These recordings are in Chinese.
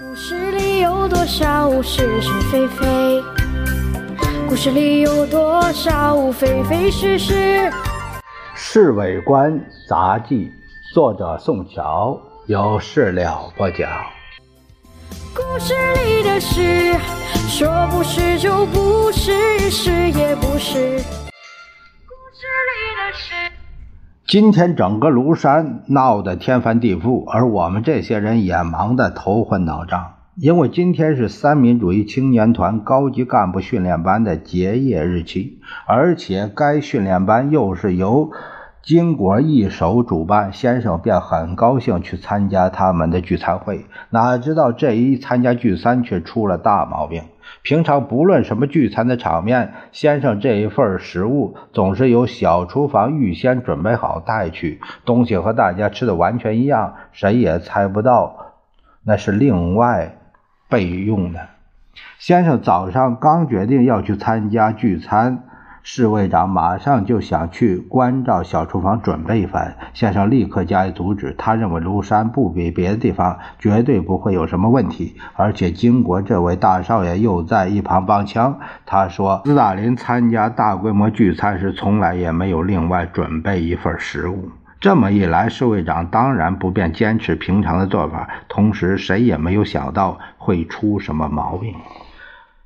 故事里有多少是是非非？故事里有多少非非是是？《侍卫官杂记》，作者宋乔，有事了不讲。故事里的事，说不是就不是，是也不是。故事里的事。今天整个庐山闹得天翻地覆，而我们这些人也忙得头昏脑胀，因为今天是三民主义青年团高级干部训练班的结业日期，而且该训练班又是由金国一手主办，先生便很高兴去参加他们的聚餐会，哪知道这一参加聚餐却出了大毛病。平常不论什么聚餐的场面，先生这一份食物总是由小厨房预先准备好带去，东西和大家吃的完全一样，谁也猜不到那是另外备用的。先生早上刚决定要去参加聚餐。侍卫长马上就想去关照小厨房准备一番，先生立刻加以阻止。他认为庐山不比别的地方，绝对不会有什么问题。而且金国这位大少爷又在一旁帮腔。他说，斯大林参加大规模聚餐时，从来也没有另外准备一份食物。这么一来，侍卫长当然不便坚持平常的做法。同时，谁也没有想到会出什么毛病。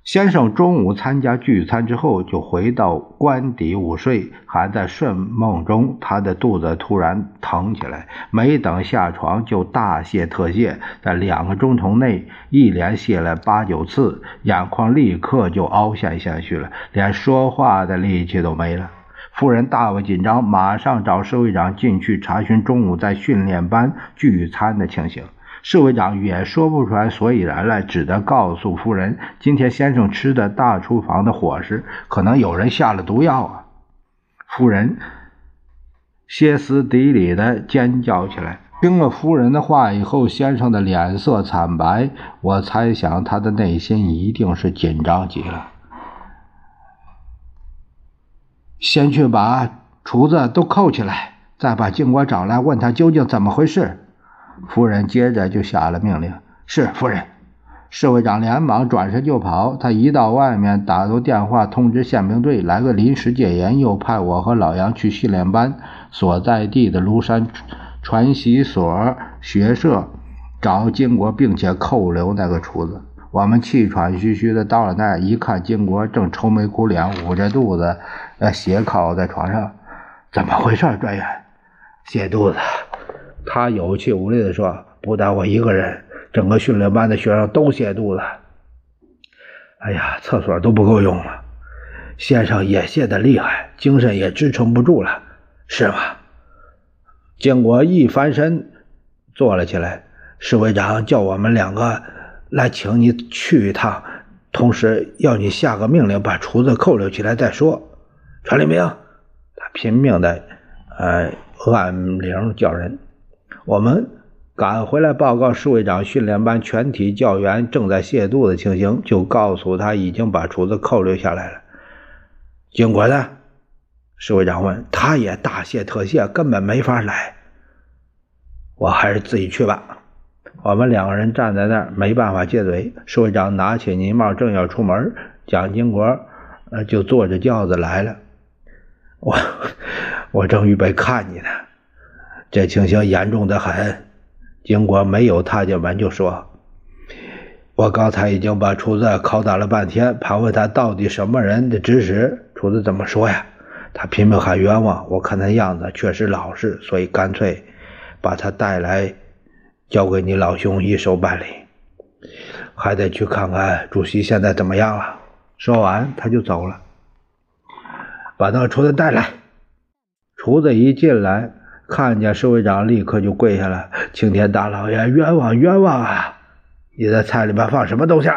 先生中午参加聚餐之后，就回到官邸午睡。还在睡梦中，他的肚子突然疼起来，没等下床就大泄特泄，在两个钟头内一连泄了八九次，眼眶立刻就凹陷下去了，连说话的力气都没了。夫人大为紧张，马上找侍卫长进去查询中午在训练班聚餐的情形。侍卫长也说不出来所以然来，只得告诉夫人：“今天先生吃的大厨房的伙食，可能有人下了毒药啊！”夫人歇斯底里的尖叫起来。听了夫人的话以后，先生的脸色惨白，我猜想他的内心一定是紧张极了。先去把厨子都扣起来，再把静国找来，问他究竟怎么回事。夫人接着就下了命令：“是夫人。”侍卫长连忙转身就跑。他一到外面，打个电话通知宪兵队来个临时戒严，又派我和老杨去训练班所在地的庐山传习所学社找金国，并且扣留那个厨子。我们气喘吁吁的到了那儿，一看金国正愁眉苦脸，捂着肚子，呃，斜靠在床上。怎么回事，专员？泻肚子。他有气无力地说：“不但我一个人，整个训练班的学生都泻肚子。哎呀，厕所都不够用了。先生也泻得厉害，精神也支撑不住了，是吗？”建国一翻身坐了起来。侍卫长叫我们两个来请你去一趟，同时要你下个命令，把厨子扣留起来再说。传令兵，他拼命的呃按铃叫人。我们赶回来报告侍卫长，训练班全体教员正在泻肚的情形，就告诉他已经把厨子扣留下来了。经国呢？侍卫长问。他也大泄特泄，根本没法来。我还是自己去吧。我们两个人站在那儿，没办法接嘴。侍卫长拿起呢帽，正要出门，蒋经国呃就坐着轿子来了。我我正预备看你呢。这情形严重的很，经过没有踏进门就说：“我刚才已经把厨子拷打了半天，盘问他到底什么人的指使。厨子怎么说呀？他拼命喊冤枉。我看他样子确实老实，所以干脆把他带来，交给你老兄一手办理。还得去看看主席现在怎么样了。”说完他就走了。把那厨子带来。厨子一进来。看见侍卫长，立刻就跪下了。青天大老爷，冤枉冤枉啊！你在菜里边放什么东西？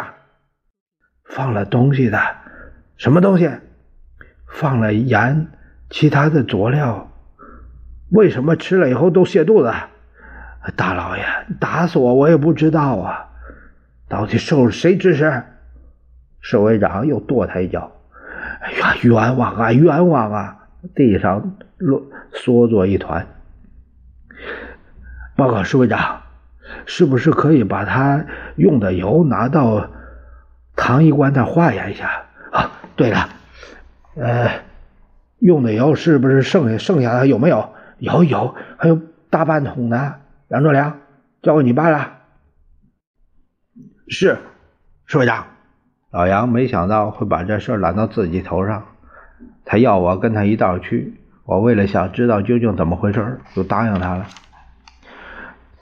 放了东西的，什么东西？放了盐，其他的佐料。为什么吃了以后都泻肚子？大老爷，打死我我也不知道啊！到底受了谁指使？侍卫长又跺他一脚。哎呀，冤枉啊，冤枉啊！地上落缩作一团。报告侍卫长，是不是可以把他用的油拿到唐医官那化验一下？啊，对了，呃，用的油是不是剩下剩下的还有没有？有有，还有大半桶呢。杨卓良，交给你办了。是，市委长。老杨没想到会把这事揽到自己头上，他要我跟他一道去。我为了想知道究竟怎么回事，就答应他了。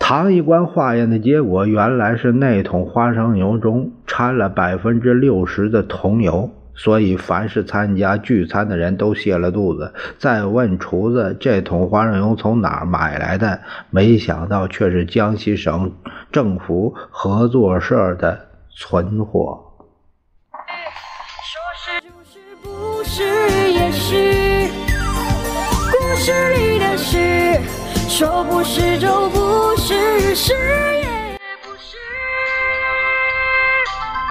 唐医官化验的结果，原来是那桶花生油中掺了百分之六十的桐油，所以凡是参加聚餐的人都泻了肚子。再问厨子这桶花生油从哪儿买来的，没想到却是江西省政府合作社的存货。说是就是不是也是，故事里说不是就不是，是。